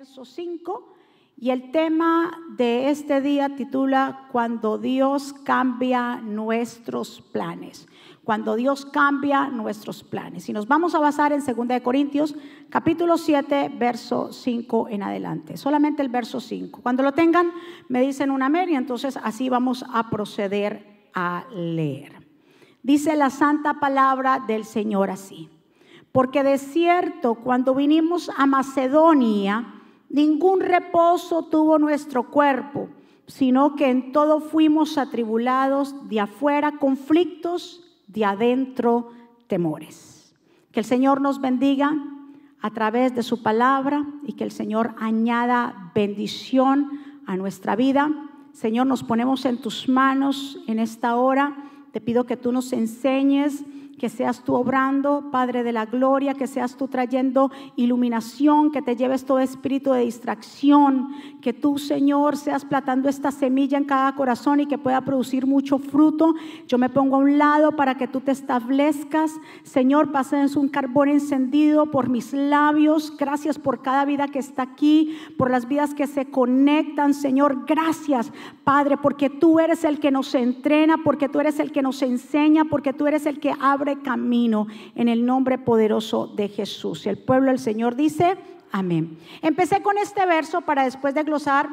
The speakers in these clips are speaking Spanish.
verso 5 y el tema de este día titula Cuando Dios cambia nuestros planes. Cuando Dios cambia nuestros planes. Y nos vamos a basar en 2 de Corintios capítulo 7 verso 5 en adelante. Solamente el verso 5. Cuando lo tengan me dicen una amén y entonces así vamos a proceder a leer. Dice la santa palabra del Señor así. Porque de cierto cuando vinimos a Macedonia Ningún reposo tuvo nuestro cuerpo, sino que en todo fuimos atribulados, de afuera conflictos, de adentro temores. Que el Señor nos bendiga a través de su palabra y que el Señor añada bendición a nuestra vida. Señor, nos ponemos en tus manos en esta hora. Te pido que tú nos enseñes que seas tú obrando, Padre de la gloria, que seas tú trayendo iluminación, que te lleves todo espíritu de distracción, que tú, Señor, seas platando esta semilla en cada corazón y que pueda producir mucho fruto. Yo me pongo a un lado para que tú te establezcas. Señor, pases un carbón encendido por mis labios. Gracias por cada vida que está aquí, por las vidas que se conectan, Señor. Gracias, Padre, porque tú eres el que nos entrena, porque tú eres el que nos enseña, porque tú eres el que abre camino en el nombre poderoso de Jesús. El pueblo del Señor dice, amén. Empecé con este verso para después de glosar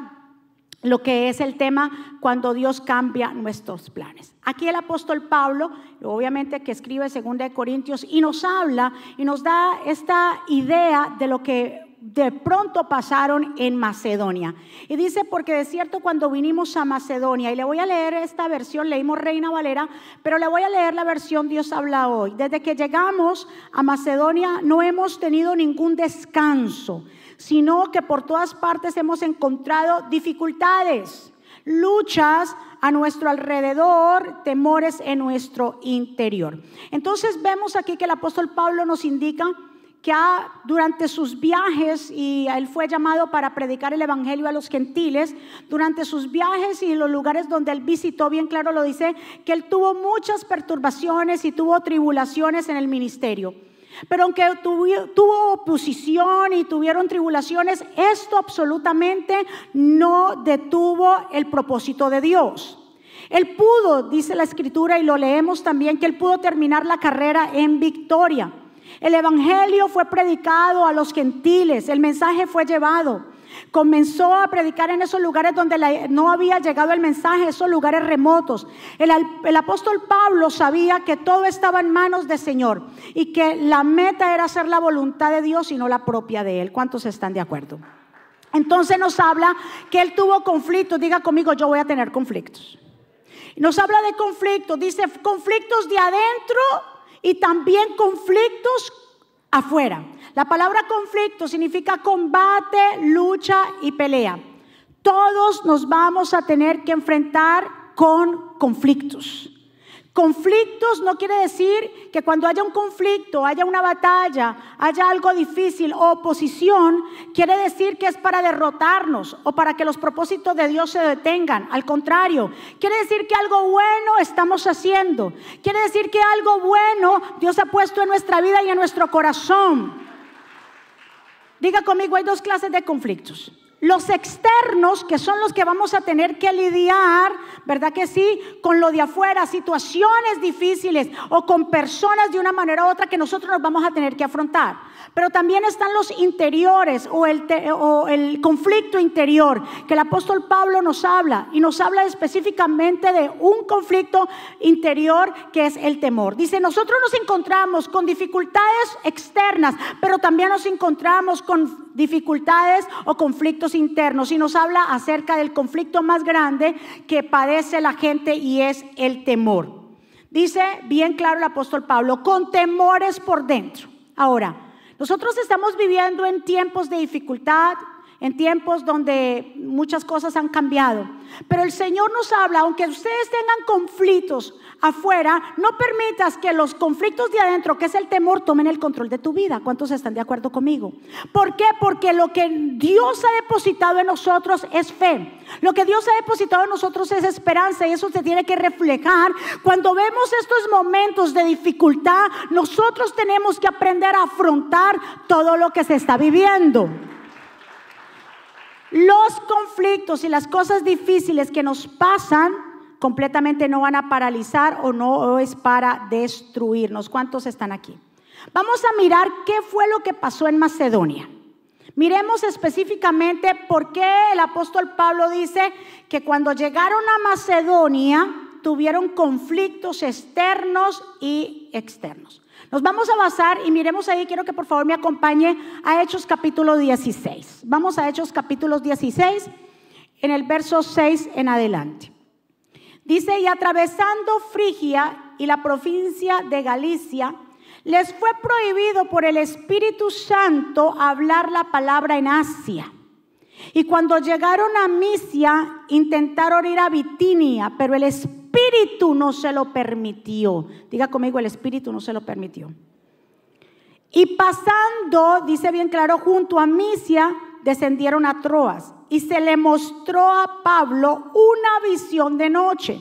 lo que es el tema cuando Dios cambia nuestros planes. Aquí el apóstol Pablo, obviamente que escribe segunda de Corintios y nos habla y nos da esta idea de lo que de pronto pasaron en Macedonia. Y dice, porque de cierto cuando vinimos a Macedonia, y le voy a leer esta versión, leímos Reina Valera, pero le voy a leer la versión Dios habla hoy. Desde que llegamos a Macedonia no hemos tenido ningún descanso, sino que por todas partes hemos encontrado dificultades, luchas a nuestro alrededor, temores en nuestro interior. Entonces vemos aquí que el apóstol Pablo nos indica que durante sus viajes, y él fue llamado para predicar el Evangelio a los gentiles, durante sus viajes y los lugares donde él visitó, bien claro lo dice, que él tuvo muchas perturbaciones y tuvo tribulaciones en el ministerio. Pero aunque tuvo, tuvo oposición y tuvieron tribulaciones, esto absolutamente no detuvo el propósito de Dios. Él pudo, dice la escritura, y lo leemos también, que él pudo terminar la carrera en victoria. El Evangelio fue predicado a los gentiles, el mensaje fue llevado. Comenzó a predicar en esos lugares donde no había llegado el mensaje, esos lugares remotos. El, el, apóstol Pablo sabía que todo estaba en manos del Señor y que la meta era hacer la voluntad de Dios y no la propia de Él. ¿Cuántos están de acuerdo? Entonces nos habla que Él tuvo conflictos. Diga conmigo, yo voy a tener conflictos. Nos habla de conflictos, dice conflictos de adentro y también conflictos afuera. La palabra conflicto significa combate, lucha y pelea. Todos nos vamos a tener que enfrentar con conflictos. Conflictos no quiere decir que cuando haya un conflicto, haya una batalla, haya algo difícil o oposición, quiere decir que es para derrotarnos o para que los propósitos de Dios se detengan. Al contrario, quiere decir que algo bueno estamos haciendo. Quiere decir que algo bueno Dios ha puesto en nuestra vida y en nuestro corazón. Diga conmigo, hay dos clases de conflictos. Los externos, que son los que vamos a tener que lidiar, ¿verdad que sí? Con lo de afuera, situaciones difíciles o con personas de una manera u otra que nosotros nos vamos a tener que afrontar. Pero también están los interiores o el, o el conflicto interior, que el apóstol Pablo nos habla y nos habla específicamente de un conflicto interior que es el temor. Dice, nosotros nos encontramos con dificultades externas, pero también nos encontramos con dificultades o conflictos internos y nos habla acerca del conflicto más grande que padece la gente y es el temor. Dice bien claro el apóstol Pablo, con temores por dentro. Ahora, nosotros estamos viviendo en tiempos de dificultad, en tiempos donde muchas cosas han cambiado. Pero el Señor nos habla, aunque ustedes tengan conflictos afuera, no permitas que los conflictos de adentro, que es el temor, tomen el control de tu vida. ¿Cuántos están de acuerdo conmigo? ¿Por qué? Porque lo que Dios ha depositado en nosotros es fe. Lo que Dios ha depositado en nosotros es esperanza y eso se tiene que reflejar. Cuando vemos estos momentos de dificultad, nosotros tenemos que aprender a afrontar todo lo que se está viviendo. Los conflictos y las cosas difíciles que nos pasan completamente no van a paralizar o no es para destruirnos. ¿Cuántos están aquí? Vamos a mirar qué fue lo que pasó en Macedonia. Miremos específicamente por qué el apóstol Pablo dice que cuando llegaron a Macedonia tuvieron conflictos externos y externos. Nos vamos a basar y miremos ahí, quiero que por favor me acompañe a Hechos capítulo 16. Vamos a Hechos capítulo 16 en el verso 6 en adelante. Dice, y atravesando Frigia y la provincia de Galicia, les fue prohibido por el Espíritu Santo hablar la palabra en Asia. Y cuando llegaron a Misia, intentaron ir a Bitinia, pero el Espíritu no se lo permitió. Diga conmigo, el Espíritu no se lo permitió. Y pasando, dice bien claro, junto a Misia, descendieron a Troas. Y se le mostró a Pablo una visión de noche.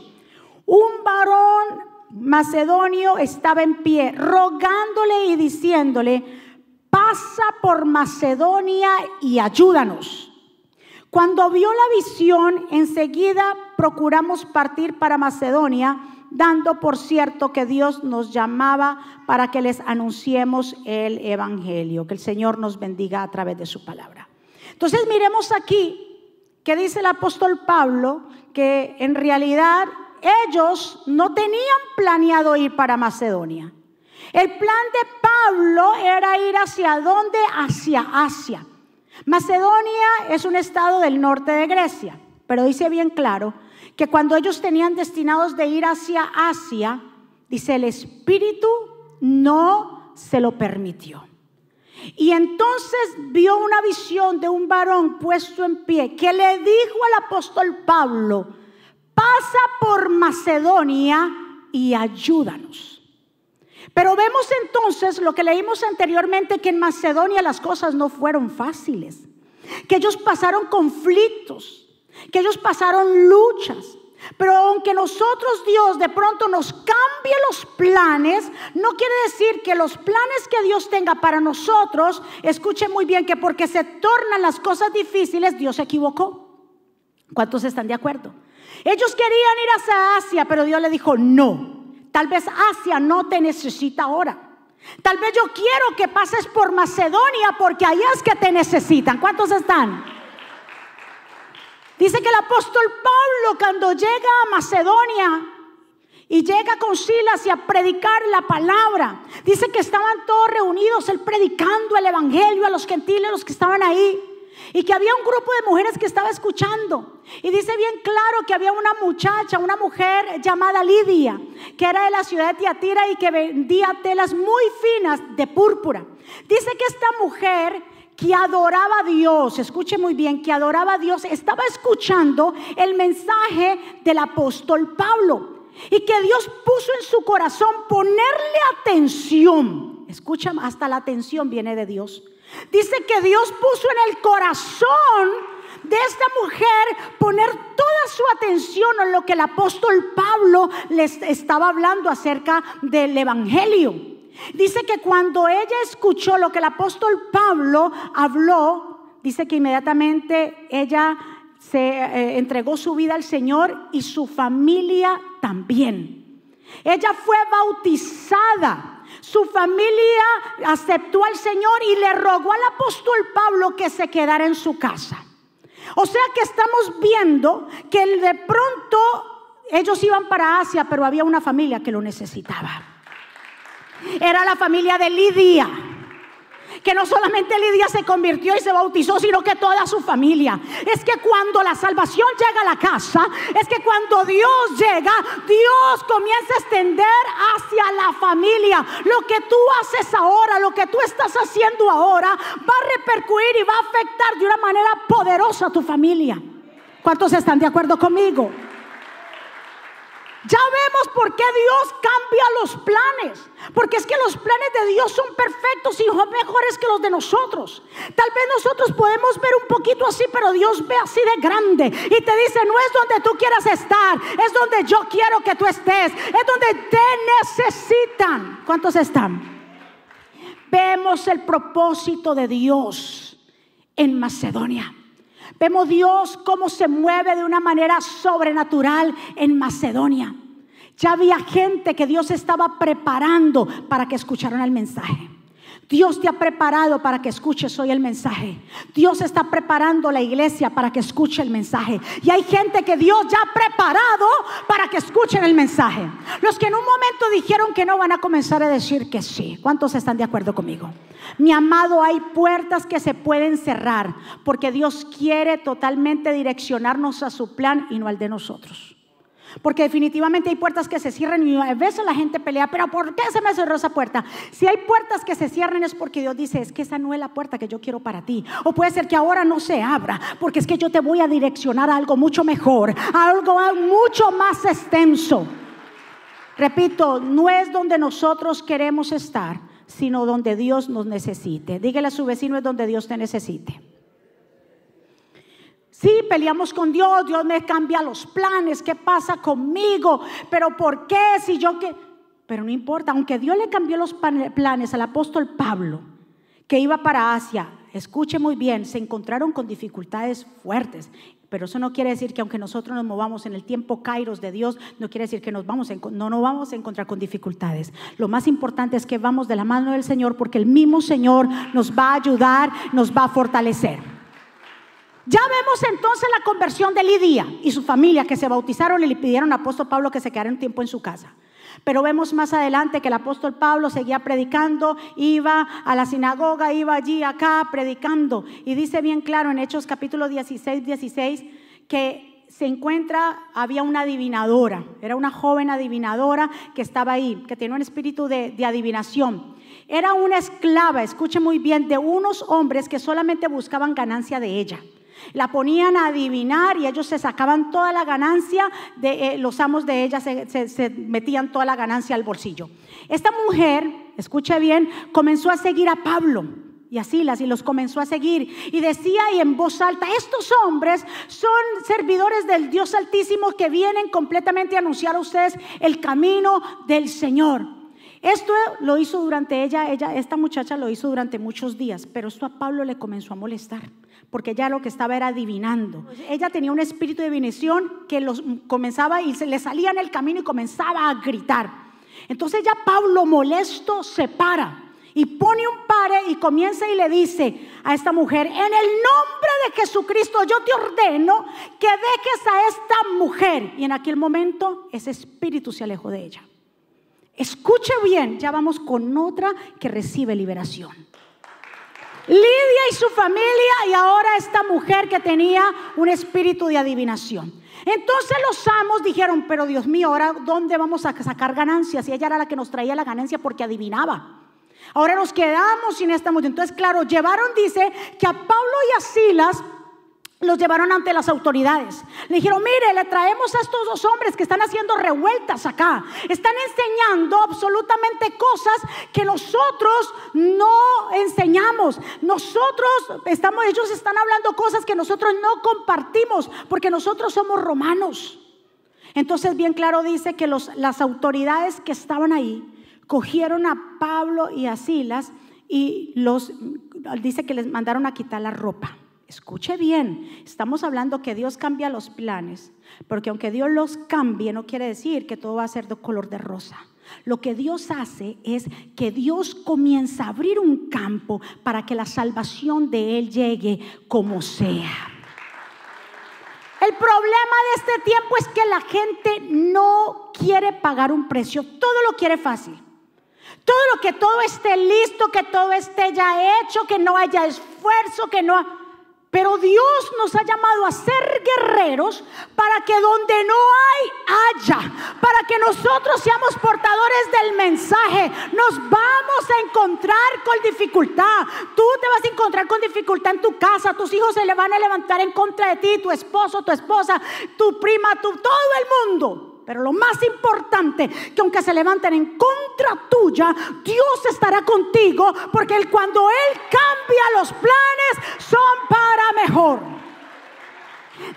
Un varón macedonio estaba en pie, rogándole y diciéndole, pasa por Macedonia y ayúdanos. Cuando vio la visión, enseguida procuramos partir para Macedonia, dando por cierto que Dios nos llamaba para que les anunciemos el Evangelio. Que el Señor nos bendiga a través de su palabra. Entonces miremos aquí que dice el apóstol Pablo que en realidad ellos no tenían planeado ir para Macedonia. El plan de Pablo era ir hacia dónde? Hacia Asia. Macedonia es un estado del norte de Grecia, pero dice bien claro que cuando ellos tenían destinados de ir hacia Asia, dice el Espíritu no se lo permitió. Y entonces vio una visión de un varón puesto en pie que le dijo al apóstol Pablo, pasa por Macedonia y ayúdanos. Pero vemos entonces lo que leímos anteriormente, que en Macedonia las cosas no fueron fáciles, que ellos pasaron conflictos, que ellos pasaron luchas. Pero aunque nosotros Dios de pronto nos cambie los planes, no quiere decir que los planes que Dios tenga para nosotros, escuchen muy bien que porque se tornan las cosas difíciles, Dios se equivocó. ¿Cuántos están de acuerdo? Ellos querían ir hacia Asia, pero Dios le dijo, no, tal vez Asia no te necesita ahora. Tal vez yo quiero que pases por Macedonia porque allá es que te necesitan. ¿Cuántos están? Dice que el apóstol Pablo cuando llega a Macedonia y llega con Silas y a predicar la palabra, dice que estaban todos reunidos, él predicando el evangelio a los gentiles, los que estaban ahí. Y que había un grupo de mujeres que estaba escuchando. Y dice bien claro que había una muchacha, una mujer llamada Lidia, que era de la ciudad de Tiatira y que vendía telas muy finas de púrpura. Dice que esta mujer que adoraba a Dios, escuche muy bien, que adoraba a Dios, estaba escuchando el mensaje del apóstol Pablo. Y que Dios puso en su corazón ponerle atención. Escucha, hasta la atención viene de Dios Dice que Dios puso en el corazón de esta mujer poner toda su atención en lo que el apóstol Pablo les estaba hablando acerca del Evangelio. Dice que cuando ella escuchó lo que el apóstol Pablo habló, dice que inmediatamente ella se eh, entregó su vida al Señor y su familia también. Ella fue bautizada su familia aceptó al Señor y le rogó al apóstol Pablo que se quedara en su casa. O sea que estamos viendo que de pronto ellos iban para Asia, pero había una familia que lo necesitaba. Era la familia de Lidia que no solamente Lidia se convirtió y se bautizó, sino que toda su familia. Es que cuando la salvación llega a la casa, es que cuando Dios llega, Dios comienza a extender hacia la familia. Lo que tú haces ahora, lo que tú estás haciendo ahora, va a repercutir y va a afectar de una manera poderosa a tu familia. ¿Cuántos están de acuerdo conmigo? Ya vemos por qué Dios cambia los planes. Porque es que los planes de Dios son perfectos y mejores que los de nosotros. Tal vez nosotros podemos ver un poquito así, pero Dios ve así de grande. Y te dice, no es donde tú quieras estar, es donde yo quiero que tú estés. Es donde te necesitan. ¿Cuántos están? Vemos el propósito de Dios en Macedonia. Vemos Dios cómo se mueve de una manera sobrenatural en Macedonia. Ya había gente que Dios estaba preparando para que escucharan el mensaje. Dios te ha preparado para que escuches hoy el mensaje. Dios está preparando la iglesia para que escuche el mensaje. Y hay gente que Dios ya ha preparado para que escuchen el mensaje. Los que en un momento dijeron que no van a comenzar a decir que sí. ¿Cuántos están de acuerdo conmigo? Mi amado, hay puertas que se pueden cerrar porque Dios quiere totalmente direccionarnos a su plan y no al de nosotros. Porque definitivamente hay puertas que se cierran y a veces la gente pelea, pero ¿por qué se me cerró esa puerta? Si hay puertas que se cierran es porque Dios dice, es que esa no es la puerta que yo quiero para ti. O puede ser que ahora no se abra, porque es que yo te voy a direccionar a algo mucho mejor, a algo mucho más extenso. Repito, no es donde nosotros queremos estar, sino donde Dios nos necesite. Dígale a su vecino es donde Dios te necesite. Sí, peleamos con Dios, Dios me cambia los planes, ¿qué pasa conmigo? Pero ¿por qué si yo que... Pero no importa, aunque Dios le cambió los planes al apóstol Pablo, que iba para Asia, escuche muy bien, se encontraron con dificultades fuertes. Pero eso no quiere decir que aunque nosotros nos movamos en el tiempo kairos de Dios, no quiere decir que nos vamos no nos vamos a encontrar con dificultades. Lo más importante es que vamos de la mano del Señor porque el mismo Señor nos va a ayudar, nos va a fortalecer. Ya vemos entonces la conversión de Lidia y su familia que se bautizaron y le pidieron al apóstol Pablo que se quedara un tiempo en su casa. Pero vemos más adelante que el apóstol Pablo seguía predicando, iba a la sinagoga, iba allí, acá, predicando. Y dice bien claro en Hechos capítulo 16, 16, que se encuentra, había una adivinadora, era una joven adivinadora que estaba ahí, que tenía un espíritu de, de adivinación. Era una esclava, escuche muy bien, de unos hombres que solamente buscaban ganancia de ella. La ponían a adivinar y ellos se sacaban toda la ganancia, de, eh, los amos de ella se, metían toda la ganancia al bolsillo. Esta mujer, escuche bien, comenzó a seguir a Pablo y a Silas y los comenzó a seguir. Y decía y en voz alta, estos hombres son servidores del Dios Altísimo que vienen completamente a anunciar a ustedes el camino del Señor. Esto lo hizo durante ella, ella, esta muchacha lo hizo durante muchos días, pero esto a Pablo le comenzó a molestar porque ya lo que estaba era adivinando. Ella tenía un espíritu de divinación que los comenzaba y se le salía en el camino y comenzaba a gritar. Entonces ya Pablo molesto se para y pone un pare y comienza y le dice a esta mujer, en el nombre de Jesucristo yo te ordeno que dejes a esta mujer. Y en aquel momento ese espíritu se alejó de ella. Escuche bien, ya vamos con otra que recibe liberación. Lidia y su familia y ahora esta mujer que tenía un espíritu de adivinación. Entonces los amos dijeron, pero Dios mío, ahora ¿dónde vamos a sacar ganancias? Y ella era la que nos traía la ganancia porque adivinaba. Ahora nos quedamos sin esta mujer. Entonces, claro, llevaron, dice, que a Pablo y a Silas los llevaron ante las autoridades. Le dijeron, mire, le traemos a estos dos hombres que están haciendo revueltas acá. Están enseñando absolutamente cosas que nosotros no enseñamos. Nosotros estamos, ellos están hablando cosas que nosotros no compartimos porque nosotros somos romanos. Entonces, bien claro dice que las autoridades que estaban ahí cogieron a Pablo y a Silas y los, dice que les mandaron a quitar la ropa. Escuche bien, estamos hablando que Dios cambia los planes, porque aunque Dios los cambie, no quiere decir que todo va a ser de color de rosa. Lo que Dios hace es que Dios comienza a abrir un campo para que la salvación de Él llegue como sea. El problema de este tiempo es que la gente no quiere pagar un precio, todo lo quiere fácil. Todo lo que todo esté listo, que todo esté ya hecho, que no haya esfuerzo, que no... Pero Dios nos ha llamado a ser guerreros para que donde no hay, haya. Para que nosotros seamos portadores del mensaje. Nos vamos a encontrar con dificultad. Tú te vas a encontrar con dificultad en tu casa. Tus hijos se le van a levantar en contra de ti. Tu esposo, tu esposa, tu prima, tu, todo el mundo. Pero lo más importante, que aunque se levanten en contra tuya, Dios estará contigo, porque cuando Él cambia los planes, son para mejor.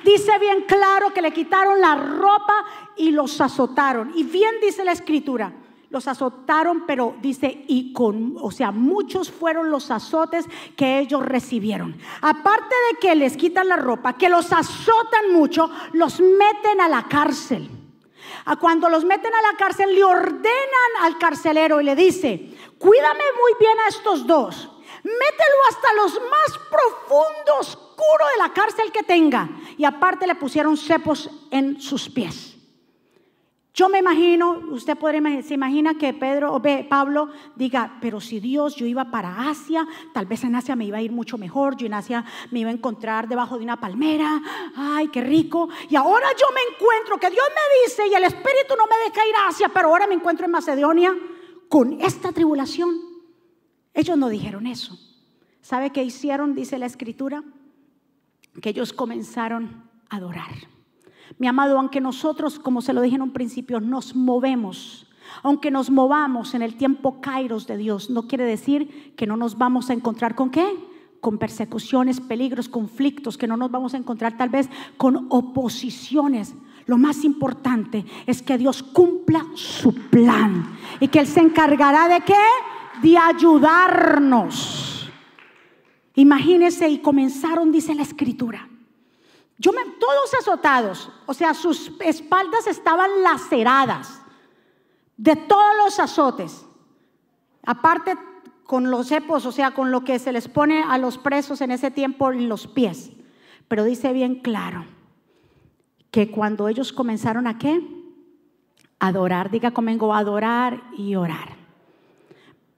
Dice bien claro que le quitaron la ropa y los azotaron. Y bien dice la escritura, los azotaron, pero dice, y con, o sea, muchos fueron los azotes que ellos recibieron. Aparte de que les quitan la ropa, que los azotan mucho, los meten a la cárcel. A cuando los meten a la cárcel, le ordenan al carcelero y le dice, cuídame muy bien a estos dos. Mételo hasta los más profundos, oscuro de la cárcel que tenga. Y aparte le pusieron cepos en sus pies. Yo me imagino, usted podría se imagina que Pedro o Pablo diga, pero si Dios yo iba para Asia, tal vez en Asia me iba a ir mucho mejor, yo en Asia me iba a encontrar debajo de una palmera, ay, qué rico, y ahora yo me encuentro, que Dios me dice y el Espíritu no me deja ir a Asia, pero ahora me encuentro en Macedonia con esta tribulación. Ellos no dijeron eso. ¿Sabe qué hicieron? Dice la Escritura, que ellos comenzaron a adorar. Mi amado, aunque nosotros, como se lo dije en un principio, nos movemos, aunque nos movamos en el tiempo kairos de Dios, no quiere decir que no nos vamos a encontrar con qué? Con persecuciones, peligros, conflictos, que no nos vamos a encontrar tal vez con oposiciones. Lo más importante es que Dios cumpla su plan y que Él se encargará de qué? De ayudarnos. Imagínense y comenzaron, dice la escritura yo me, todos azotados, o sea, sus espaldas estaban laceradas de todos los azotes. Aparte con los cepos, o sea, con lo que se les pone a los presos en ese tiempo en los pies. Pero dice bien claro que cuando ellos comenzaron a qué? Adorar, diga conmigo, adorar y orar.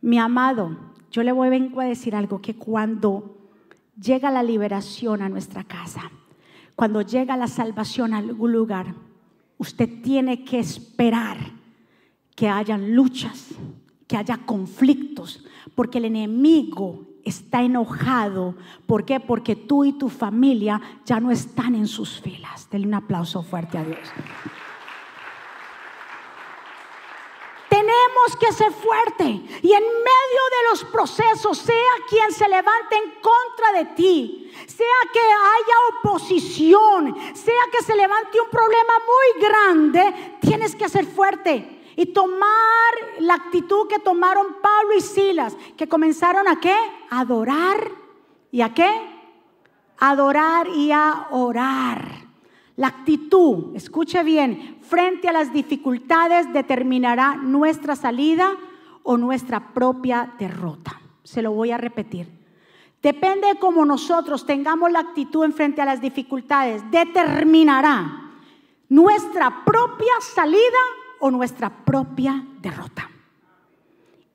Mi amado, yo le voy vengo a decir algo que cuando llega la liberación a nuestra casa, cuando llega la salvación a algún lugar, usted tiene que esperar que hayan luchas, que haya conflictos, porque el enemigo está enojado. ¿Por qué? Porque tú y tu familia ya no están en sus filas. Denle un aplauso fuerte a Dios. Que ser fuerte y en medio de los procesos, sea quien se levante en contra de ti, sea que haya oposición, sea que se levante un problema muy grande, tienes que ser fuerte y tomar la actitud que tomaron Pablo y Silas, que comenzaron a qué? A adorar y a qué? adorar y a orar. La actitud, escuche bien, frente a las dificultades determinará nuestra salida o nuestra propia derrota. Se lo voy a repetir. Depende de cómo nosotros tengamos la actitud en frente a las dificultades, determinará nuestra propia salida o nuestra propia derrota.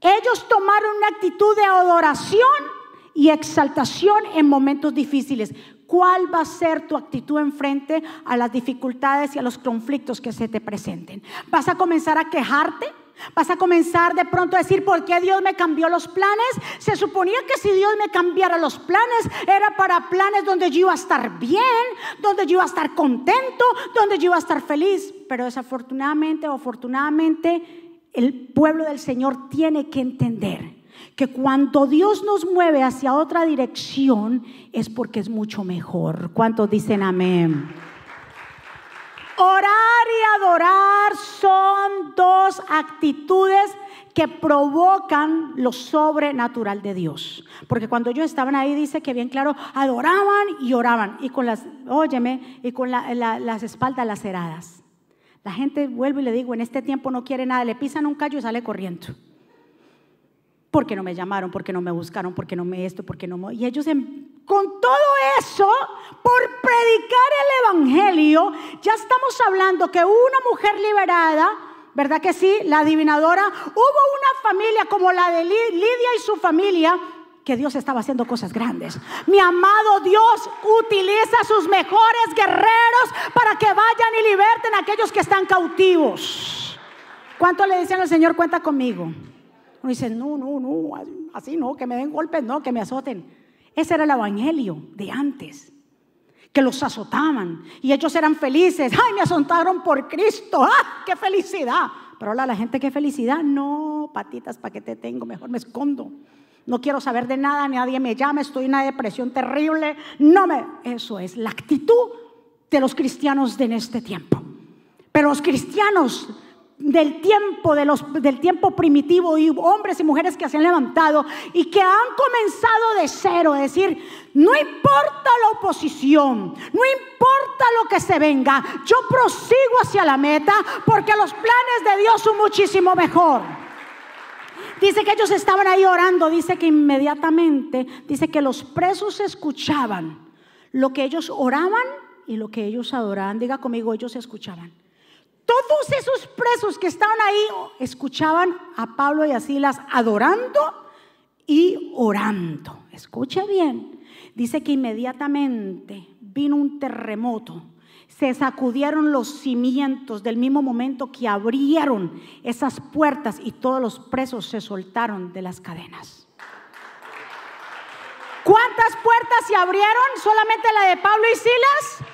Ellos tomaron una actitud de adoración y exaltación en momentos difíciles. ¿Cuál va a ser tu actitud en frente a las dificultades y a los conflictos que se te presenten? ¿Vas a comenzar a quejarte? ¿Vas a comenzar de pronto a decir por qué Dios me cambió los planes? Se suponía que si Dios me cambiara los planes era para planes donde yo iba a estar bien, donde yo iba a estar contento, donde yo iba a estar feliz. Pero desafortunadamente o afortunadamente el pueblo del Señor tiene que entender que cuando Dios nos mueve hacia otra dirección es porque es mucho mejor. ¿Cuántos dicen amén? Orar y adorar son dos actitudes que provocan lo sobrenatural de Dios. Porque cuando ellos estaban ahí, dice que bien claro, adoraban y oraban. Y con las, óyeme, y con las espaldas laceradas. La gente vuelve y le digo, en este tiempo no quiere nada, le pisan un callo y sale corriendo porque no me llamaron, porque no me buscaron, porque no me esto, porque no me... Y ellos con todo eso, por predicar el Evangelio, ya estamos hablando que una mujer liberada, ¿verdad que sí? La adivinadora, hubo una familia como la de Lidia y su familia, que Dios estaba haciendo cosas grandes. Mi amado Dios utiliza sus mejores guerreros para que vayan y liberten a aquellos que están cautivos. ¿Cuánto le dicen al Señor? Cuenta conmigo. Uno dice, no, no, no, así no, que me den golpes, no, que me azoten. Ese era el evangelio de antes, que los azotaban y ellos eran felices. Ay, me azotaron por Cristo, ¡ah, qué felicidad! Pero ahora la gente, qué felicidad, no, patitas, ¿para qué te tengo? Mejor me escondo. No quiero saber de nada, nadie me llama, estoy en una depresión terrible. No me. Eso es la actitud de los cristianos de en este tiempo. Pero los cristianos del tiempo, de los, del tiempo primitivo y hombres y mujeres que se han levantado y que han comenzado de cero, es decir, no importa la oposición, no importa lo que se venga, yo prosigo hacia la meta porque los planes de Dios son muchísimo mejor. Dice que ellos estaban ahí orando, dice que inmediatamente, dice que los presos escuchaban lo que ellos oraban y lo que ellos adoraban. Diga conmigo, ellos escuchaban. Todos esos presos que estaban ahí escuchaban a Pablo y a Silas adorando y orando. Escuche bien. Dice que inmediatamente vino un terremoto. Se sacudieron los cimientos del mismo momento que abrieron esas puertas y todos los presos se soltaron de las cadenas. ¿Cuántas puertas se abrieron? ¿Solamente la de Pablo y Silas?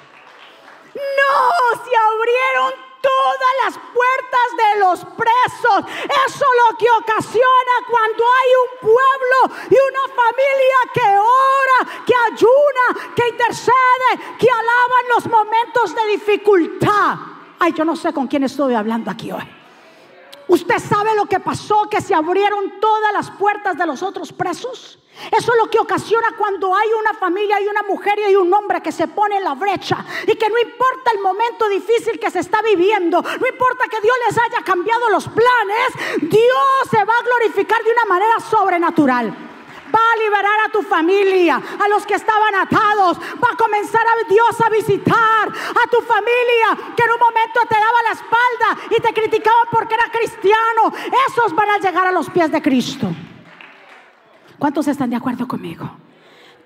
No, se abrieron todas las puertas de los presos. Eso lo que ocasiona cuando hay un pueblo y una familia que ora, que ayuna, que intercede, que alaba en los momentos de dificultad. Ay, yo no sé con quién estoy hablando aquí hoy. ¿Usted sabe lo que pasó? Que se abrieron todas las puertas de los otros presos. Eso es lo que ocasiona cuando hay una familia, hay una mujer y hay un hombre que se pone en la brecha y que no importa el momento difícil que se está viviendo, no importa que Dios les haya cambiado los planes, Dios se va a glorificar de una manera sobrenatural va a liberar a tu familia, a los que estaban atados. Va a comenzar a Dios a visitar a tu familia que en un momento te daba la espalda y te criticaban porque era cristiano. Esos van a llegar a los pies de Cristo. ¿Cuántos están de acuerdo conmigo?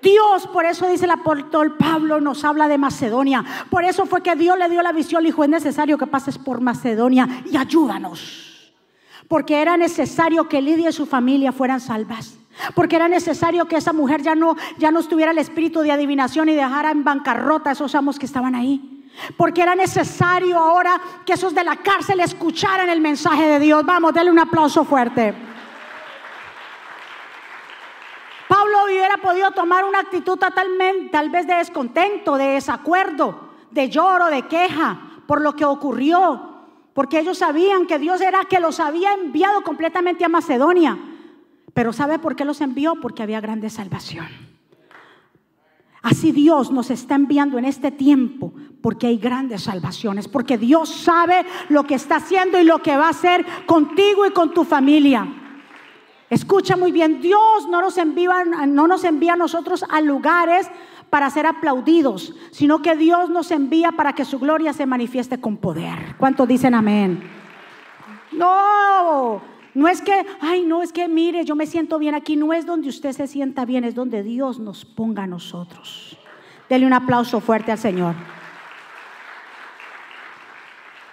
Dios, por eso dice el apóstol Pablo, nos habla de Macedonia. Por eso fue que Dios le dio la visión, le dijo, es necesario que pases por Macedonia y ayúdanos. Porque era necesario que Lidia y su familia fueran salvas. Porque era necesario que esa mujer ya no, ya no estuviera el espíritu de adivinación y dejara en bancarrota a esos amos que estaban ahí. Porque era necesario ahora que esos de la cárcel escucharan el mensaje de Dios. Vamos, denle un aplauso fuerte. Pablo hubiera podido tomar una actitud totalmente, tal vez de descontento, de desacuerdo, de lloro, de queja por lo que ocurrió, porque ellos sabían que Dios era que los había enviado completamente a Macedonia. Pero ¿sabe por qué los envió? Porque había grande salvación. Así Dios nos está enviando en este tiempo porque hay grandes salvaciones, porque Dios sabe lo que está haciendo y lo que va a hacer contigo y con tu familia. Escucha muy bien, Dios no nos envía, no nos envía a nosotros a lugares para ser aplaudidos, sino que Dios nos envía para que su gloria se manifieste con poder. ¿Cuántos dicen amén? No, no es que, ay, no es que mire, yo me siento bien aquí, no es donde usted se sienta bien, es donde Dios nos ponga a nosotros. Dele un aplauso fuerte al Señor.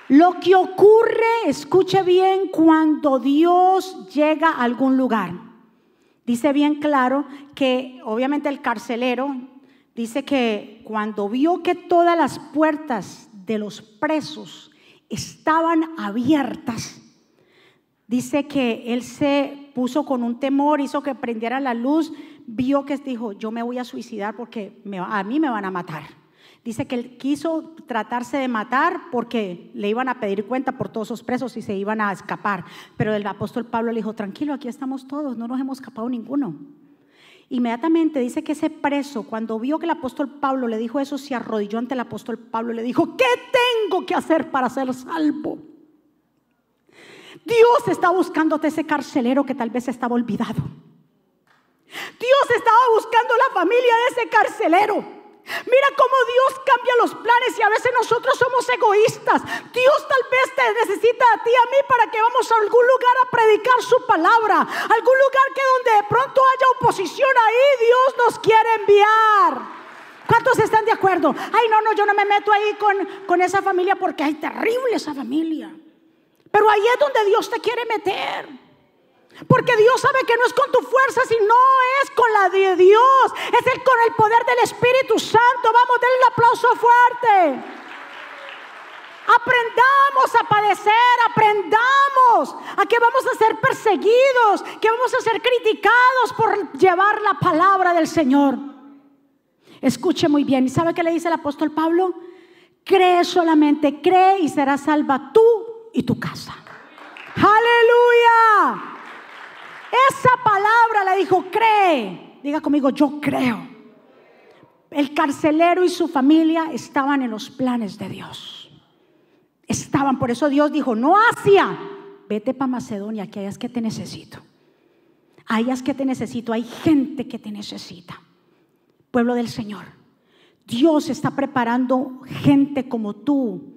Lo que ocurre, escuche bien, cuando Dios llega a algún lugar. Dice bien claro que obviamente el carcelero dice que cuando vio que todas las puertas de los presos estaban abiertas, dice que él se puso con un temor, hizo que prendiera la luz, vio que dijo, yo me voy a suicidar porque a mí me van a matar. Dice que él quiso tratarse de matar porque le iban a pedir cuenta por todos esos presos y se iban a escapar. Pero el apóstol Pablo le dijo, tranquilo, aquí estamos todos, no nos hemos escapado ninguno. Inmediatamente dice que ese preso, cuando vio que el apóstol Pablo le dijo eso, se arrodilló ante el apóstol Pablo y le dijo, ¿qué tengo que hacer para ser salvo? Dios está buscándote ese carcelero que tal vez estaba olvidado. Dios estaba buscando la familia de ese carcelero. Mira cómo Dios cambia los planes y a veces nosotros somos egoístas. Dios tal vez te necesita a ti a mí para que vamos a algún lugar a predicar su palabra. Algún lugar que donde de pronto haya oposición ahí, Dios nos quiere enviar. ¿Cuántos están de acuerdo? Ay, no, no, yo no me meto ahí con, con esa familia porque hay terrible esa familia. Pero ahí es donde Dios te quiere meter. Porque Dios sabe que no es con tu fuerza, sino es con la de Dios. Es el, con el poder del Espíritu Santo. Vamos, denle un aplauso fuerte. Aprendamos a padecer, aprendamos a que vamos a ser perseguidos, que vamos a ser criticados por llevar la palabra del Señor. Escuche muy bien. ¿Y sabe qué le dice el apóstol Pablo? Cree solamente, cree y serás salva tú y tu casa. Aleluya. Esa palabra le dijo, cree. Diga conmigo, yo creo. El carcelero y su familia estaban en los planes de Dios. Estaban, por eso Dios dijo, no Asia, vete para Macedonia, que hayas que te necesito. Hayas que te necesito, hay gente que te necesita. Pueblo del Señor, Dios está preparando gente como tú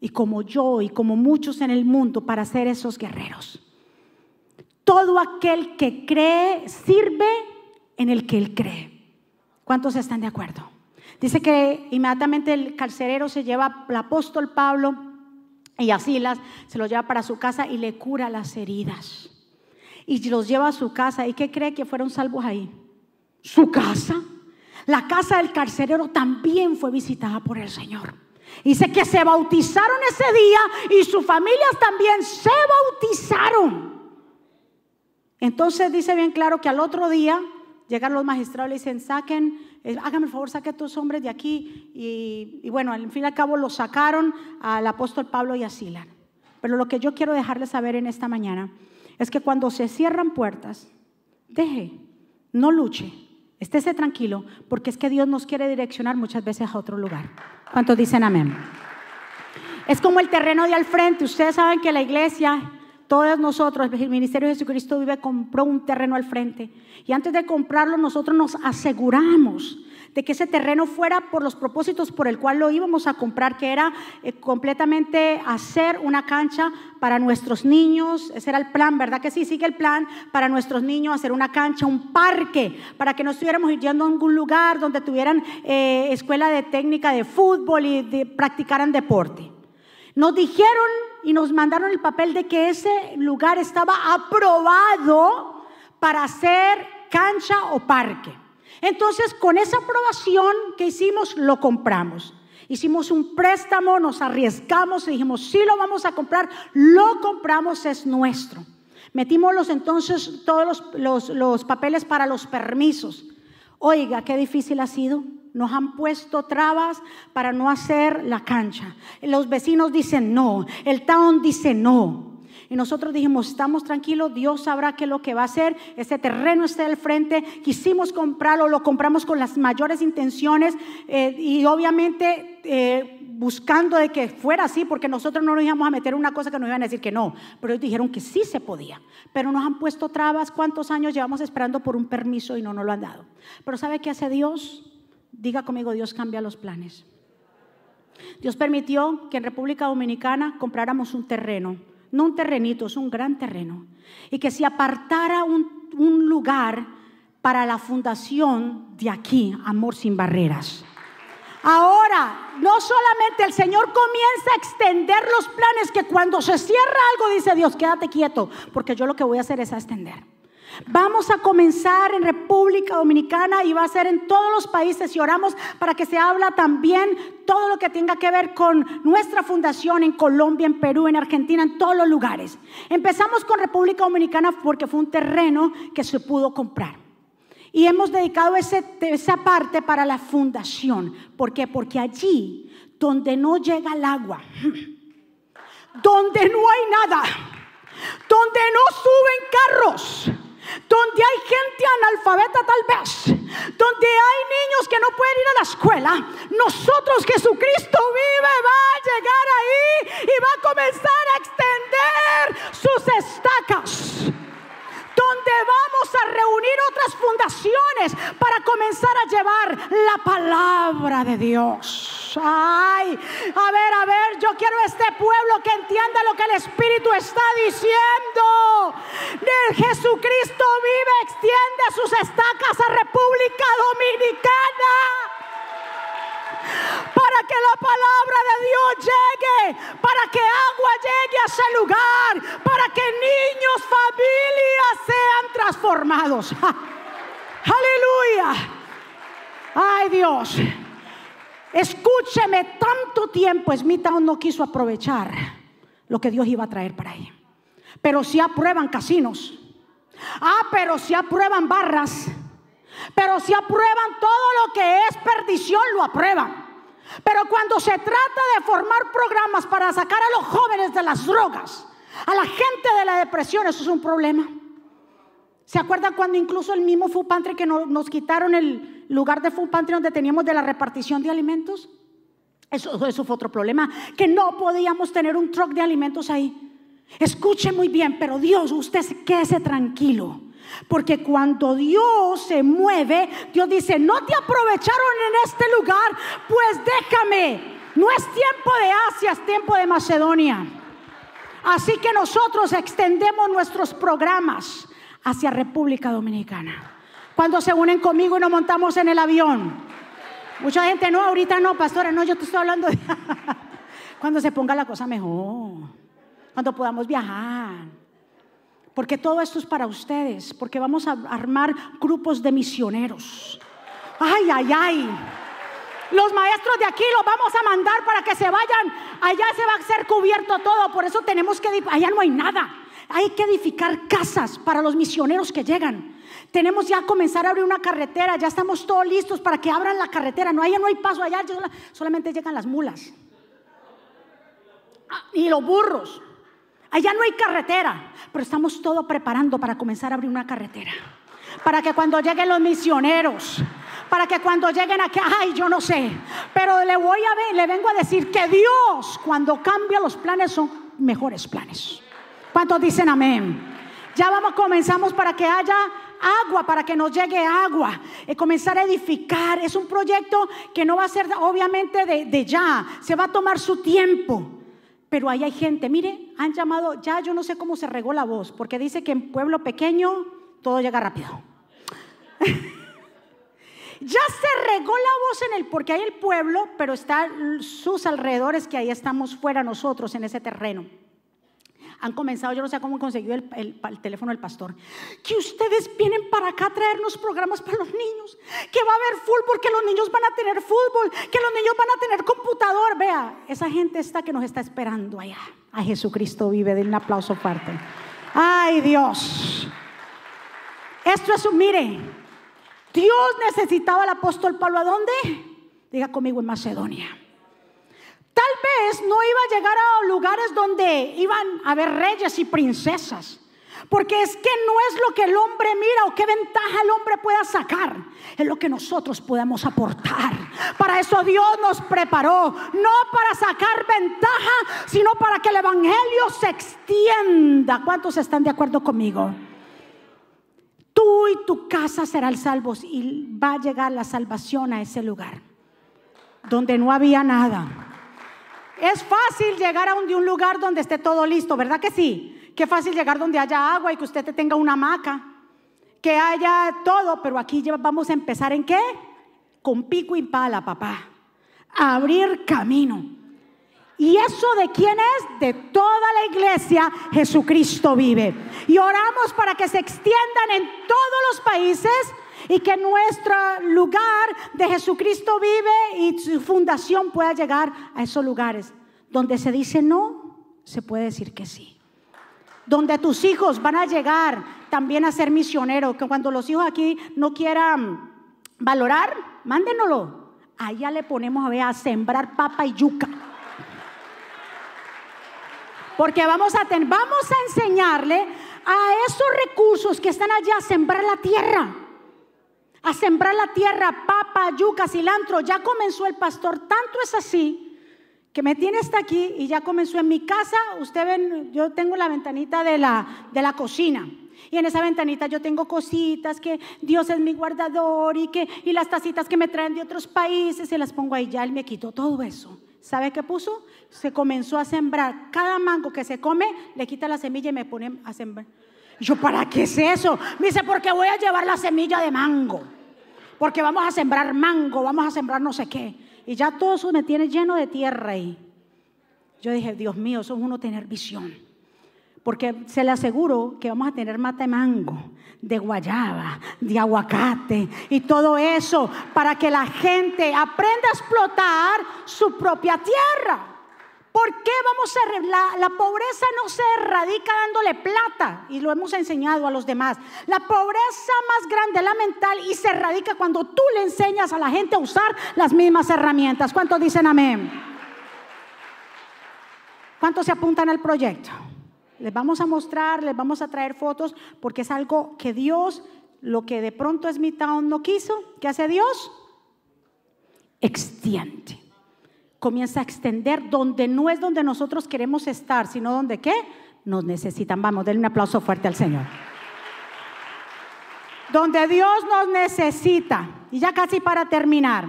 y como yo y como muchos en el mundo para ser esos guerreros. Todo aquel que cree sirve en el que él cree. ¿Cuántos están de acuerdo? Dice que inmediatamente el carcerero se lleva al apóstol Pablo y a Silas, se los lleva para su casa y le cura las heridas. Y los lleva a su casa. ¿Y qué cree que fueron salvos ahí? Su casa. La casa del carcelero también fue visitada por el Señor. Dice que se bautizaron ese día y sus familias también se bautizaron. Entonces dice bien claro que al otro día llegan los magistrados y le dicen, saquen, eh, háganme el favor, saquen a estos hombres de aquí. Y, bueno, al fin y al cabo los sacaron al apóstol Pablo y a Silas. Pero lo que yo quiero dejarles saber en esta mañana es que cuando se cierran puertas, deje, no luche, estése tranquilo, porque es que Dios nos quiere direccionar muchas veces a otro lugar. ¿Cuántos dicen amén? Es como el terreno de al frente. Ustedes saben que la iglesia todos nosotros, el Ministerio de Jesucristo vive, compró un terreno al frente. Y antes de comprarlo, nosotros nos aseguramos de que ese terreno fuera por los propósitos por el cual lo íbamos a comprar, que era eh, completamente hacer una cancha para nuestros niños. Ese era el plan, ¿verdad que sí? Sigue el plan para nuestros niños, hacer una cancha, un parque, para que no estuviéramos yendo a algún lugar donde tuvieran eh, escuela de técnica de fútbol y practicaran deporte. Nos dijeron y nos mandaron el papel de que ese lugar estaba aprobado para hacer cancha o parque. Entonces, con esa aprobación que hicimos, lo compramos. Hicimos un préstamo, nos arriesgamos y dijimos, sí lo vamos a comprar, lo compramos, es nuestro. Metimos los, entonces todos los, los papeles para los permisos. Oiga, qué difícil ha sido nos han puesto trabas para no hacer la cancha. Los vecinos dicen no, el town dice no. Y nosotros dijimos, estamos tranquilos, Dios sabrá qué es lo que va a hacer. Ese terreno está al frente. Quisimos comprarlo, lo compramos con las mayores intenciones eh, y obviamente eh, buscando de que fuera así, porque nosotros no nos íbamos a meter una cosa que nos iban a decir que no. Pero ellos dijeron que sí se podía. Pero nos han puesto trabas. ¿Cuántos años llevamos esperando por un permiso y no nos lo han dado? Pero ¿sabe qué hace Dios? Diga conmigo, Dios cambia los planes. Dios permitió que en República Dominicana compráramos un terreno, no un terrenito, es un gran terreno, y que se apartara un, un lugar para la fundación de aquí, Amor sin Barreras. Ahora, no solamente el Señor comienza a extender los planes, que cuando se cierra algo dice Dios, quédate quieto, porque yo lo que voy a hacer es extender. Vamos a comenzar en República Dominicana y va a ser en todos los países y oramos para que se habla también todo lo que tenga que ver con nuestra fundación en Colombia, en Perú, en Argentina, en todos los lugares. Empezamos con República Dominicana porque fue un terreno que se pudo comprar. Y hemos dedicado esa parte para la fundación. ¿Por qué? Porque allí donde no llega el agua, donde no hay nada, donde no suben carros, donde hay gente analfabeta tal vez, donde hay niños que no pueden ir a la escuela, nosotros Jesucristo vive, va a llegar ahí y va a comenzar a extender sus estacas. Donde vamos a reunir otras fundaciones para comenzar a llevar la palabra de Dios. Ay, a ver, a ver, yo quiero este pueblo que entienda lo que el Espíritu está diciendo. Jesucristo vive, extiende sus estacas a República Dominicana para que la palabra de Dios llegue, para que agua llegue a ese lugar, para que niños, familias sean transformados. Aleluya. Ay Dios, escúcheme, tanto tiempo Smithtown no quiso aprovechar lo que Dios iba a traer para ahí. Pero si aprueban casinos. Ah, pero si aprueban barras pero si aprueban todo lo que es perdición, lo aprueban. Pero cuando se trata de formar programas para sacar a los jóvenes de las drogas, A la gente de la depresión eso es un problema. ¿Se acuerdan cuando incluso el mismo food pantry que nos, quitaron el lugar de food pantry donde teníamos de la repartición de alimentos? Eso, eso fue otro problema, que no podíamos tener un truck de alimentos ahí. Escuche muy bien, pero Dios, usted quédese tranquilo. Porque cuando Dios se mueve, Dios dice, no te aprovecharon en este lugar, pues déjame. No es tiempo de Asia, es tiempo de Macedonia. Así que nosotros extendemos nuestros programas hacia República Dominicana. Cuando se unen conmigo y nos montamos en el avión. Mucha gente, no, ahorita no, pastora, no, yo te estoy hablando de... Cuando se ponga la cosa mejor. Cuando podamos viajar porque todo esto es para ustedes, porque vamos a armar grupos de misioneros. Ay, ay, ay. Los maestros de aquí los vamos a mandar para que se vayan. Allá se va a ser cubierto todo, por eso tenemos que... Allá no hay nada. Hay que edificar casas para los misioneros que llegan. Tenemos ya comenzar a abrir una carretera, ya estamos todos listos para que abran la carretera. No, allá no hay paso, allá solamente llegan las mulas. Ah, y los burros. Allá no hay carretera, pero estamos todo preparando para comenzar a abrir una carretera. Para que cuando lleguen los misioneros, para que cuando lleguen aquí, ay, yo no sé, pero le voy a ver, le vengo a decir que Dios cuando cambia los planes son mejores planes. ¿Cuántos dicen amén? Ya vamos, comenzamos para que haya agua, para que nos llegue agua, y comenzar a edificar. Es un proyecto que no va a ser obviamente de, ya, se va a tomar su tiempo. Pero ahí hay gente, mire, han llamado, ya yo no sé cómo se regó la voz, porque dice que en pueblo pequeño todo llega rápido. ya se regó la voz en el, porque hay el pueblo, pero está sus alrededores que ahí estamos fuera nosotros en ese terreno han comenzado, yo no sé cómo conseguido el, el, teléfono del pastor, que ustedes vienen para acá a traernos programas para los niños, que va a haber fútbol, que los niños van a tener fútbol, que los niños van a tener computador. Vea, esa gente está que nos está esperando allá. A Jesucristo vive, den un aplauso fuerte. Ay Dios. Esto es un, mire, Dios necesitaba al apóstol Pablo a dónde? Diga conmigo en Macedonia. Tal vez no iba a llegar a lugares donde iban a haber reyes y princesas. Porque es que no es lo que el hombre mira o qué ventaja el hombre pueda sacar, es lo que nosotros podemos aportar. Para eso Dios nos preparó, no para sacar ventaja, sino para que el Evangelio se extienda. ¿Cuántos están de acuerdo conmigo? Tú y tu casa serán salvos y va a llegar la salvación a ese lugar donde no había nada es fácil llegar a un, un lugar donde esté todo listo, ¿verdad que sí? Qué fácil llegar donde haya agua y que usted tenga una hamaca, que haya todo, pero aquí vamos a empezar en qué? Con pico y pala, papá. abrir camino. ¿Y eso de quién es? De toda la iglesia Jesucristo vive. Y oramos para que se extiendan en todos los países y que nuestro lugar de Jesucristo vive y su fundación pueda llegar a esos lugares. Donde se dice no, se puede decir que sí. Donde tus hijos van a llegar también a ser misioneros, que cuando los hijos aquí no quieran valorar, mándenoslo. Allá le ponemos a ver a sembrar papa y yuca. Porque vamos a, vamos a enseñarle a esos recursos que están allá a sembrar la tierra a sembrar la tierra, papa, yuca, cilantro. Ya comenzó el pastor, tanto es así que me tiene hasta aquí y ya comenzó en mi casa. Usted ven, yo tengo la ventanita de la, de la cocina. Y en esa ventanita yo tengo cositas que Dios es mi guardador y que y las tacitas que me traen de otros países se las pongo ahí. Ya él me quitó todo eso. ¿Sabe qué puso? Se comenzó a sembrar. Cada mango que se come le quita la semilla y me pone a sembrar. Yo, ¿para qué es eso? Me dice, porque voy a llevar la semilla de mango porque vamos a sembrar mango, vamos a sembrar no sé qué. Y ya todo eso me tiene lleno de tierra ahí. Yo dije, Dios mío, eso es uno tener visión. Porque se le aseguro que vamos a tener mata de mango, de guayaba, de aguacate y todo eso para que la gente aprenda a explotar su propia tierra. ¿Por qué vamos a la, la pobreza no se erradica dándole plata? Y lo hemos enseñado a los demás. La pobreza más grande es la mental y se erradica cuando tú le enseñas a la gente a usar las mismas herramientas. ¿Cuántos dicen amén? ¿Cuántos se apuntan al proyecto? Les vamos a mostrar, les vamos a traer fotos, porque es algo que Dios, lo que de pronto es mitad no quiso, ¿qué hace Dios? Extiende. Comienza a extender donde no es donde nosotros queremos estar, sino donde qué? Nos necesitan. Vamos, denle un aplauso fuerte al Señor. Donde Dios nos necesita. Y ya casi para terminar,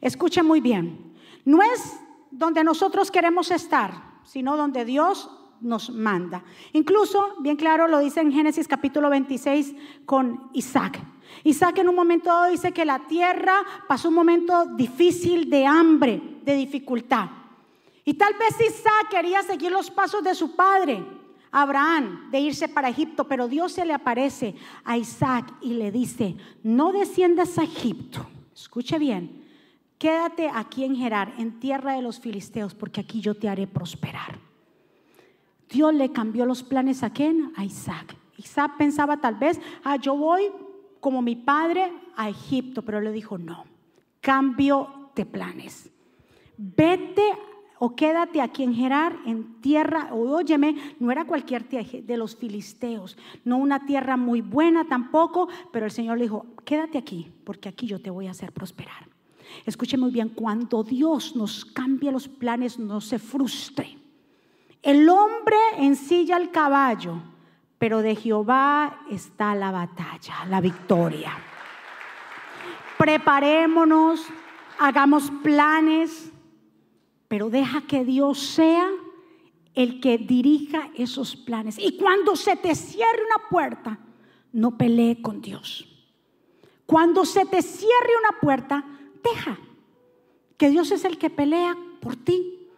escuche muy bien. No es donde nosotros queremos estar, sino donde Dios nos manda. Incluso, bien claro, lo dice en Génesis capítulo 26 con Isaac. Isaac en un momento dado dice que la tierra pasó un momento difícil de hambre, de dificultad. Y tal vez Isaac quería seguir los pasos de su padre, Abraham, de irse para Egipto, pero Dios se le aparece a Isaac y le dice, no desciendas a Egipto, escuche bien, quédate aquí en Gerar, en tierra de los filisteos, porque aquí yo te haré prosperar. Dios le cambió los planes a quién? A Isaac. Isaac pensaba tal vez, ah, yo voy como mi padre a Egipto, pero le dijo, no, cambio de planes. Vete o quédate aquí en Gerar, en tierra, o óyeme, no era cualquier tierra de los filisteos, no una tierra muy buena tampoco, pero el Señor le dijo, quédate aquí, porque aquí yo te voy a hacer prosperar. Escuche muy bien, cuando Dios nos cambia los planes, no se frustre. El hombre ensilla el caballo, pero de Jehová está la batalla, la victoria. Preparémonos, hagamos planes, pero deja que Dios sea el que dirija esos planes. Y cuando se te cierre una puerta, no pelee con Dios. Cuando se te cierre una puerta, deja que Dios es el que pelea por ti.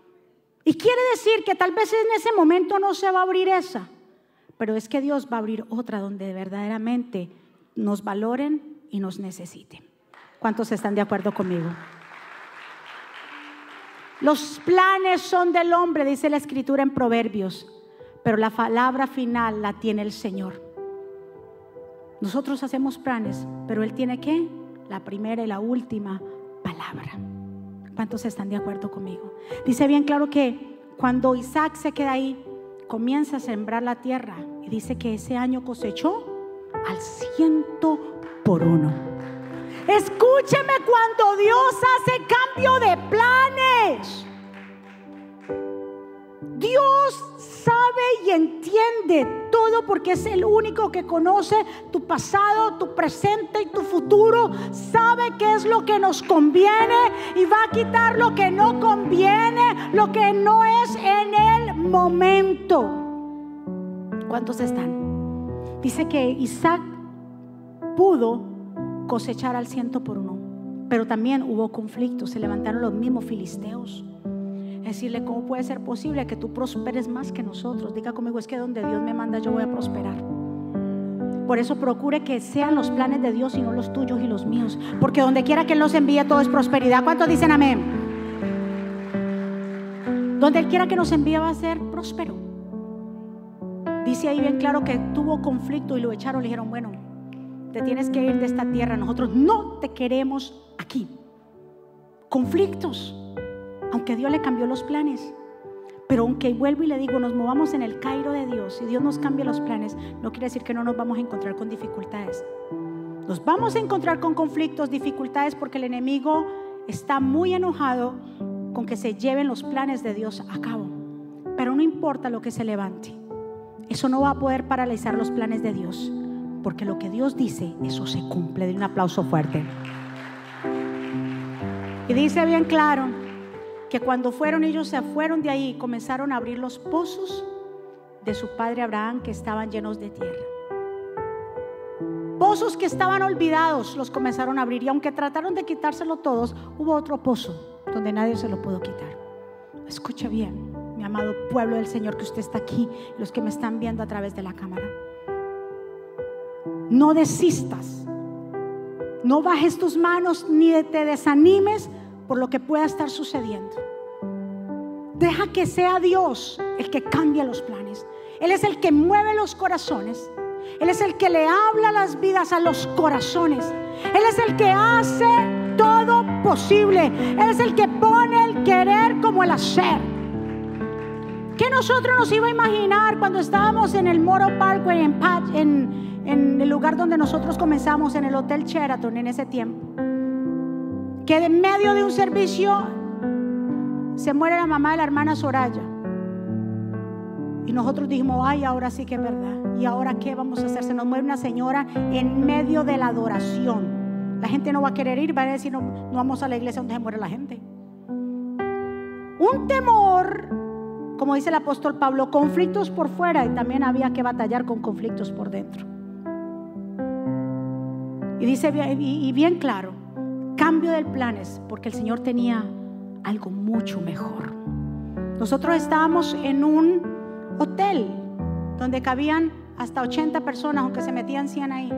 Y quiere decir que tal vez en ese momento no se va a abrir esa, pero es que Dios va a abrir otra donde verdaderamente nos valoren y nos necesiten. ¿Cuántos están de acuerdo conmigo? Los planes son del hombre, dice la escritura en Proverbios, pero la palabra final la tiene el Señor. Nosotros hacemos planes, pero Él tiene qué? La primera y la última palabra. ¿Cuántos están de acuerdo conmigo? Dice bien claro que cuando Isaac se queda ahí, comienza a sembrar la tierra dice que ese año cosechó al ciento por uno. Escúcheme cuando Dios hace cambio de planes. Dios sabe y entiende todo porque es el único que conoce tu pasado, tu presente y tu futuro. Sabe qué es lo que nos conviene y va a quitar lo que no conviene, lo que no es en el momento. ¿Cuántos están? Dice que Isaac pudo cosechar al ciento por uno, pero también hubo conflictos, se levantaron los mismos filisteos decirle, ¿cómo puede ser posible que tú prosperes más que nosotros? Diga conmigo, es que donde Dios me manda yo voy a prosperar. Por eso procure que sean los planes de Dios y no los tuyos y los míos. Porque donde quiera que Él nos envíe todo es prosperidad. ¿Cuántos dicen amén? Donde Él quiera que nos envíe va a ser próspero. Dice ahí bien claro que tuvo conflicto y lo echaron. Le dijeron, bueno, te tienes que ir de esta tierra. Nosotros no te queremos aquí. Conflictos aunque Dios le cambió los planes. Pero aunque vuelvo y le digo, nos movamos en el Cairo de Dios y Dios nos cambia los planes, no quiere decir que no nos vamos a encontrar con dificultades. Nos vamos a encontrar con conflictos, dificultades, porque el enemigo está muy enojado con que se lleven los planes de Dios a cabo. Pero no importa lo que se levante, eso no va a poder paralizar los planes de Dios, porque lo que Dios dice, eso se cumple. De un aplauso fuerte. Y dice bien claro, que cuando fueron ellos se fueron de ahí comenzaron a abrir los pozos de su padre Abraham que estaban llenos de tierra. Pozos que estaban olvidados los comenzaron a abrir y aunque trataron de quitárselo todos, hubo otro pozo donde nadie se lo pudo quitar. Escucha bien, mi amado pueblo del Señor que usted está aquí, los que me están viendo a través de la cámara. No desistas, no bajes tus manos ni te desanimes por lo que pueda estar sucediendo. Deja que sea Dios el que cambie los planes. Él es el que mueve los corazones. Él es el que le habla las vidas a los corazones. Él es el que hace todo posible. Él es el que pone el querer como el hacer. ¿Qué nosotros nos iba a imaginar cuando estábamos en el Moro Parkway en, en, el lugar donde nosotros comenzamos, en el Hotel Sheraton en ese tiempo? Que en medio de un servicio se muere la mamá de la hermana Soraya. Y nosotros dijimos, ay, ahora sí que es verdad. ¿Y ahora qué vamos a hacer? Se nos muere una señora en medio de la adoración. La gente no va a querer ir, va a decir, no, no vamos a la iglesia donde se muere la gente. Un temor, como dice el apóstol Pablo, conflictos por fuera y también había que batallar con conflictos por dentro. Y dice y bien claro, cambio de planes, porque el Señor tenía algo mucho mejor. Nosotros estábamos en un hotel donde cabían hasta 80 personas, aunque se metían 100 ahí.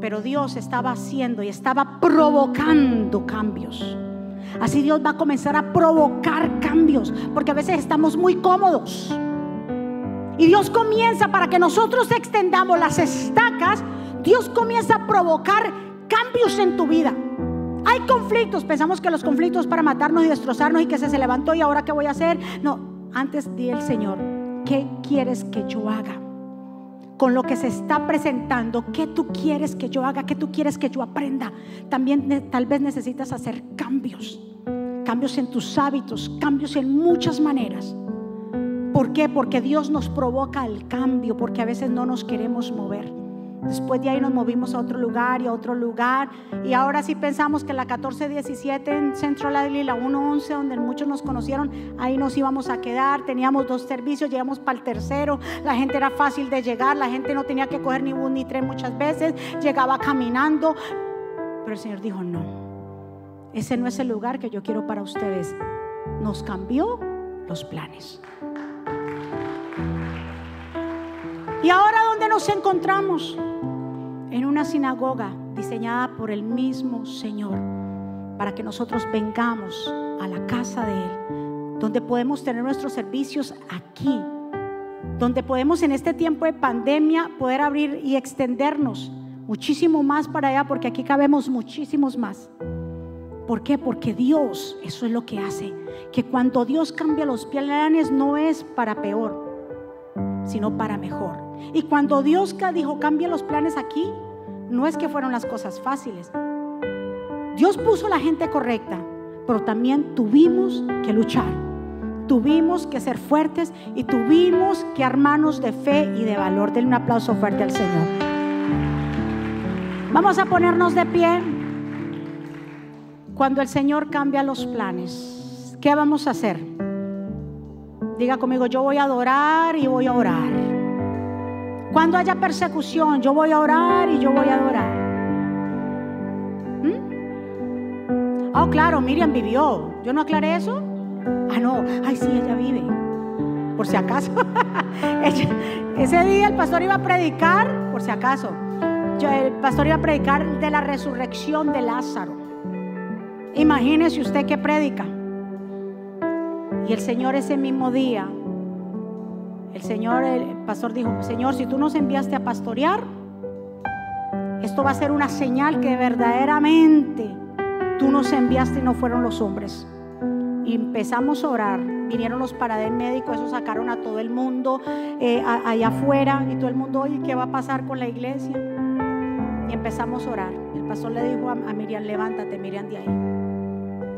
Pero Dios estaba haciendo y estaba provocando cambios. Así Dios va a comenzar a provocar cambios, porque a veces estamos muy cómodos. Y Dios comienza para que nosotros extendamos las estacas, Dios comienza a provocar cambios en tu vida. Hay conflictos, pensamos que los conflictos para matarnos y destrozarnos y que se, se levantó y ahora qué voy a hacer. No, antes di el Señor, ¿qué quieres que yo haga? Con lo que se está presentando, ¿qué tú quieres que yo haga? ¿Qué tú quieres que yo aprenda? También tal vez necesitas hacer cambios, cambios en tus hábitos, cambios en muchas maneras. ¿Por qué? Porque Dios nos provoca el cambio, porque a veces no nos queremos mover. Después de ahí nos movimos a otro lugar y a otro lugar. Y ahora sí pensamos que la 1417 en Central Island y la 111, donde muchos nos conocieron, ahí nos íbamos a quedar. Teníamos dos servicios, llegamos para el tercero. La gente era fácil de llegar, la gente no tenía que coger ni bus ni tren muchas veces. Llegaba caminando. Pero el Señor dijo, no, ese no es el lugar que yo quiero para ustedes. Nos cambió los planes. ¿Y ahora dónde nos encontramos? En una sinagoga diseñada por el mismo Señor para que nosotros vengamos a la casa de Él, donde podemos tener nuestros servicios aquí, donde podemos en este tiempo de pandemia poder abrir y extendernos muchísimo más para allá, porque aquí cabemos muchísimos más. ¿Por qué? Porque Dios, eso es lo que hace, que cuando Dios cambia los planes no es para peor, sino para mejor. Y cuando Dios dijo cambie los planes aquí, no es que fueron las cosas fáciles. Dios puso la gente correcta, pero también tuvimos que luchar. Tuvimos que ser fuertes y tuvimos que armarnos de fe y de valor. Denle un aplauso fuerte al Señor. Vamos a ponernos de pie. Cuando el Señor cambia los planes, ¿qué vamos a hacer? Diga conmigo, yo voy a adorar y voy a orar. Cuando haya persecución, yo voy a orar y yo voy a adorar. ¿Mm? Oh, claro, Miriam vivió. ¿Yo no aclaré eso? Ah, no. Ay, sí, ella vive. Por si acaso. ese día el pastor iba a predicar, por si acaso. el pastor iba a predicar de la resurrección de Lázaro. Imagínese usted que predica. Y el Señor ese mismo día, el Señor, el pastor dijo, Señor, si tú nos enviaste a pastorear, esto va a ser una señal que verdaderamente tú nos enviaste y no fueron los hombres. Y empezamos a orar. Vinieron los paraderos médicos, eso sacaron a todo el mundo eh, allá afuera. Y todo el mundo, oye, ¿qué va a pasar con la iglesia? Y empezamos a orar. El pastor le dijo a, a Miriam, levántate, Miriam, de ahí.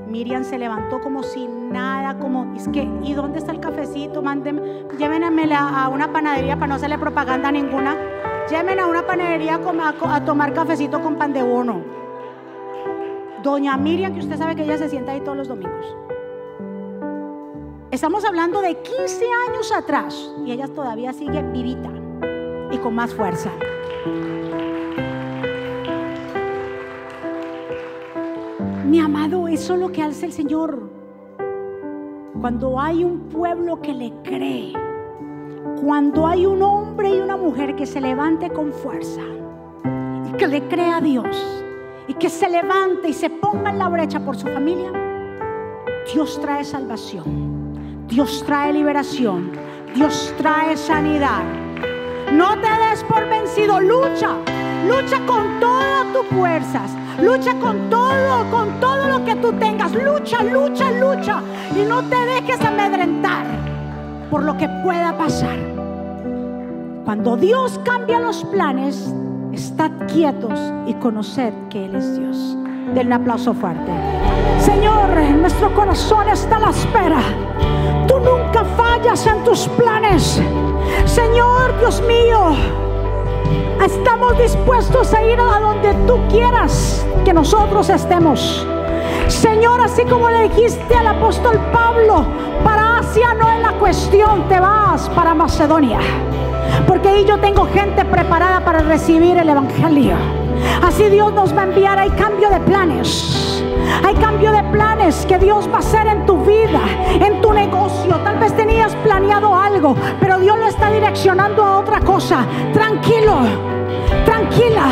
Miriam se levantó como si nada, como, es que, ¿y dónde está el cafecito? Mándenme, llévenme a una panadería para no hacerle propaganda ninguna. Llévenme a una panadería a, a, tomar cafecito con pan de bono. Doña Miriam, que usted sabe que ella se sienta ahí todos los domingos. Estamos hablando de 15 años atrás y ella todavía sigue vivita y con más fuerza. Amado, eso es lo que hace el Señor. Cuando hay un pueblo que le cree, cuando hay un hombre y una mujer que se levante con fuerza y que le crea a Dios y que se levante y se ponga en la brecha por su familia, Dios trae salvación, Dios trae liberación, Dios trae sanidad. No te des por vencido, lucha, lucha con todas tus fuerzas Lucha con todo, con todo lo que tú tengas. Lucha, lucha, lucha. Y no te dejes amedrentar. por lo que pueda pasar. Cuando Dios cambia los planes, estad quietos y conoced que Él es Dios. Denle un aplauso fuerte. Señor, nuestro corazón está a la espera. Tú nunca fallas en tus planes. Señor, Dios mío, estamos dispuestos a ir a donde tú quieras que nosotros estemos. Señor, así como le dijiste al apóstol Pablo, para Asia no es la cuestión, te vas para Macedonia. Porque ahí yo tengo gente preparada para recibir el Evangelio. Así Dios nos va a enviar. Hay cambio de planes. Hay cambio de planes que Dios va a hacer en tu vida, en tu negocio. Tal vez tenías planeado algo, pero Dios lo está direccionando a otra cosa. Tranquilo, tranquila.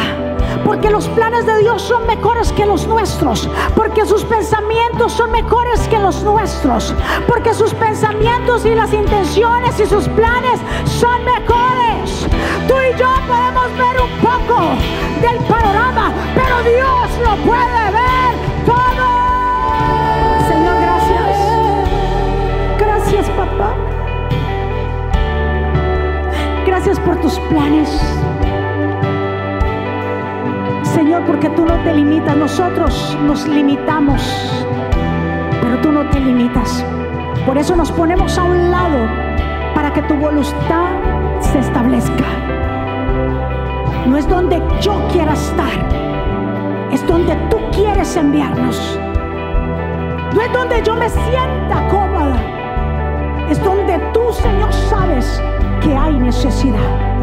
Porque los planes de Dios son mejores que los nuestros. Porque sus pensamientos son mejores que los nuestros. Porque sus pensamientos y las intenciones y sus planes son mejores. Tú y yo podemos ver un poco del panorama, pero Dios lo puede ver Gracias por tus planes. Señor, porque tú no te limitas, nosotros nos limitamos, pero tú no te limitas. Por eso nos ponemos a un lado para que tu voluntad se establezca. No es donde yo quiera estar, es donde tú quieres enviarnos. No es donde yo me sienta cómoda, es donde tú, Señor, sabes que hay necesidad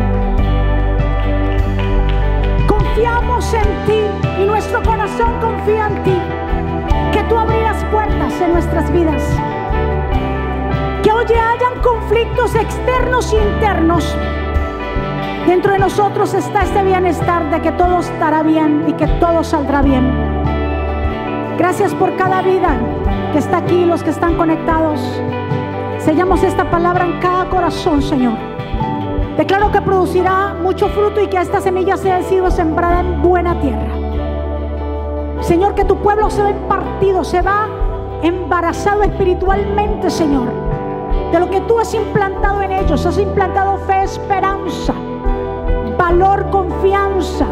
confiamos en ti y nuestro corazón confía en ti. Que tú abrirás puertas en nuestras vidas. Que hoy hayan conflictos externos e internos. Dentro de nosotros está este bienestar de que todo estará bien y que todo saldrá bien. Gracias por cada vida que está aquí, los que están conectados. Sellamos esta palabra en cada corazón, Señor Declaro que producirá mucho fruto y que esta semilla sea sido sembrada en buena tierra. Señor, que tu pueblo se va impartido, se va embarazado espiritualmente, Señor. De lo que tú has implantado en ellos, has implantado fe, esperanza, valor, confianza.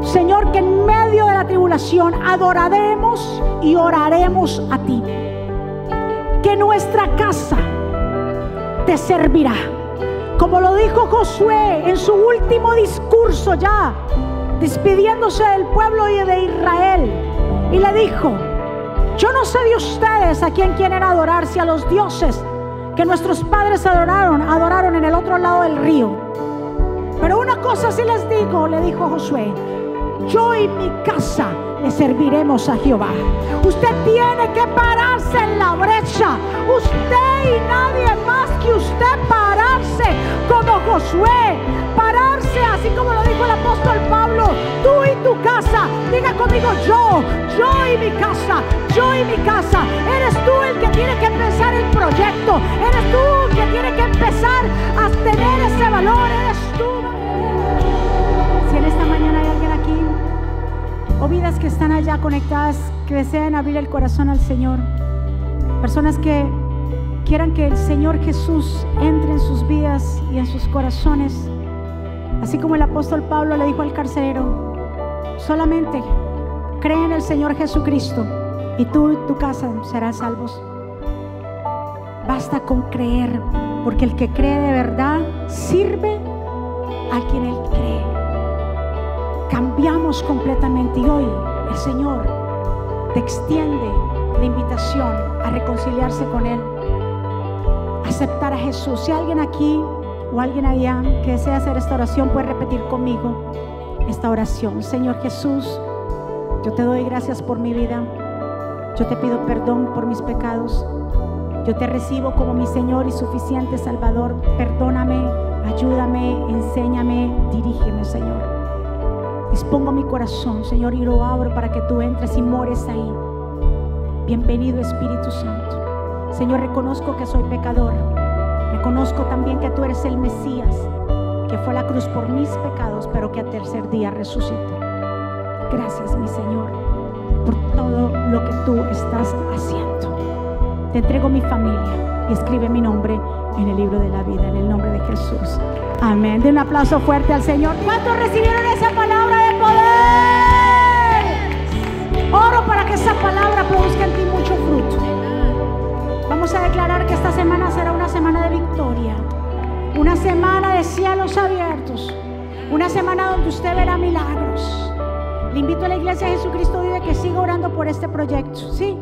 Señor, que en medio de la tribulación adoraremos y oraremos a ti. Que nuestra casa te servirá como lo dijo Josué en su último discurso ya, despidiéndose del pueblo y de Israel. Y le dijo, yo no sé de ustedes a quién quieren adorarse a los dioses que nuestros padres adoraron, adoraron en el otro lado del río. Pero una cosa sí les digo, le dijo Josué, yo y mi casa le serviremos a Jehová. Usted tiene que pararse en la brecha. Usted y nadie más que usted pararse como Josué. Pararse así como lo dijo el apóstol Pablo. Tú y tu casa. Diga conmigo yo. Yo y mi casa. Yo y mi casa. Eres tú el que tiene que empezar el proyecto. Eres tú el que tiene que empezar a tener ese valor. Eres tú. Si en esta mañana hay alguien aquí o vidas que están allá conectadas, que desean abrir el corazón al Señor. Personas que quieran que el Señor Jesús entre en sus vidas y en sus corazones. Así como el apóstol Pablo le dijo al carcelero, solamente cree en el Señor Jesucristo y tú y tu casa serán salvos. Basta con creer, porque el que cree de verdad sirve a quien él cree cambiamos completamente y hoy el Señor te extiende la invitación a reconciliarse con Él, aceptar a Jesús. Si alguien aquí o alguien allá que desea hacer esta oración puede repetir conmigo esta oración. Señor Jesús, yo te doy gracias por mi vida. Yo te pido perdón por mis pecados. Yo te recibo como mi Señor y suficiente Salvador. Perdóname, ayúdame, enséñame, dirígeme, Señor. Dispongo mi corazón, Señor, y lo abro para que tú entres y mores ahí. Bienvenido Espíritu Santo. Señor, reconozco que soy pecador. Reconozco también que tú eres el Mesías, que fue a la cruz por mis pecados, pero que al tercer día resucitó. Gracias, mi Señor, por todo lo que tú estás haciendo. Te entrego mi familia y escribe mi nombre en el libro de la vida, en el nombre de Jesús. Amén. De un aplauso fuerte al Señor. ¿Cuántos recibieron esa palabra de poder? Oro para que esa palabra produzca en ti mucho fruto. Vamos a declarar que esta semana será una semana de victoria. Una semana de cielos abiertos. Una semana donde usted verá milagros. Le invito a la iglesia de Jesucristo Vive que siga orando por este proyecto. Sí,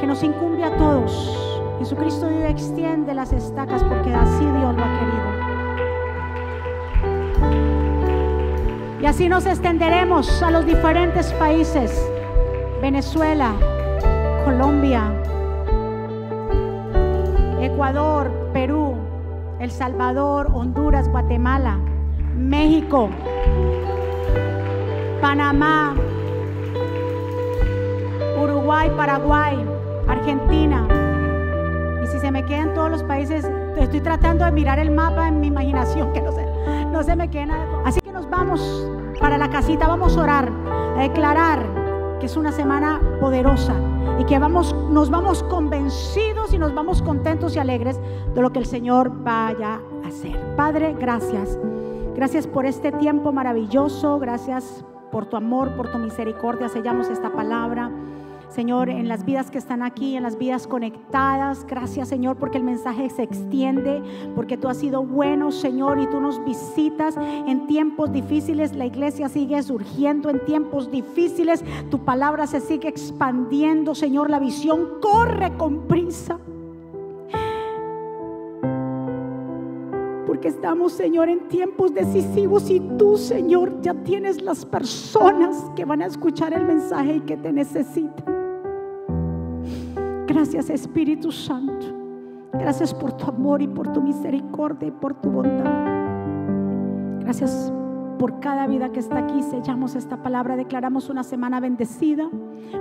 que nos incumbe a todos. Jesucristo Vive extiende las estacas porque así Dios lo ha querido. Y así nos extenderemos a los diferentes países. Venezuela, Colombia, Ecuador, Perú, El Salvador, Honduras, Guatemala, México, Panamá, Uruguay, Paraguay, Argentina. Y si se me quedan todos los países, estoy tratando de mirar el mapa en mi imaginación, que no se, no se me quede nada. Así que nos vamos para la casita, vamos a orar, a declarar que es una semana poderosa y que vamos, nos vamos convencidos y nos vamos contentos y alegres de lo que el Señor vaya a hacer. Padre, gracias. Gracias por este tiempo maravilloso. Gracias por tu amor, por tu misericordia. Sellamos esta palabra. Señor, en las vidas que están aquí, en las vidas conectadas. Gracias, Señor, porque el mensaje se extiende, porque tú has sido bueno, Señor, y tú nos visitas en tiempos difíciles. La iglesia sigue surgiendo en tiempos difíciles. Tu palabra se sigue expandiendo, Señor. La visión corre con prisa. porque estamos, Señor, en tiempos decisivos y tú, Señor, ya tienes las personas que van a escuchar el mensaje y que te necesitan. Gracias, Espíritu Santo. Gracias por tu amor y por tu misericordia y por tu bondad. Gracias por cada vida que está aquí. Sellamos esta palabra, declaramos una semana bendecida,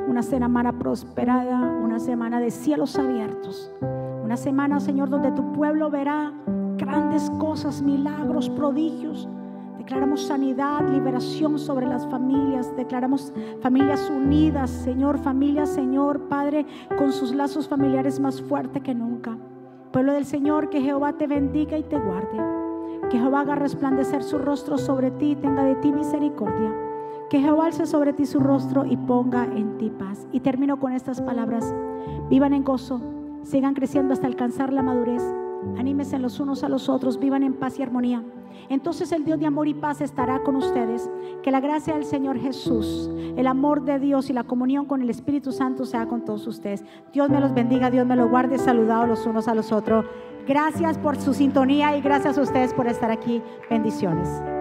una semana prosperada, una semana de cielos abiertos. Una semana, Señor, donde tu pueblo verá grandes cosas, milagros, prodigios. Declaramos sanidad, liberación sobre las familias. Declaramos familias unidas, Señor, familias, Señor, Padre, con sus lazos familiares más fuertes que nunca. Pueblo del Señor, que Jehová te bendiga y te guarde. Que Jehová haga resplandecer su rostro sobre ti y tenga de ti misericordia. Que Jehová alce sobre ti su rostro y ponga en ti paz. Y termino con estas palabras. Vivan en gozo, sigan creciendo hasta alcanzar la madurez Anímense los unos a los otros, vivan en paz y armonía. Entonces el Dios de amor y paz estará con ustedes. Que la gracia del Señor Jesús, el amor de Dios y la comunión con el Espíritu Santo sea con todos ustedes. Dios me los bendiga, Dios me los guarde, saludados los unos a los otros. Gracias por su sintonía y gracias a ustedes por estar aquí. Bendiciones.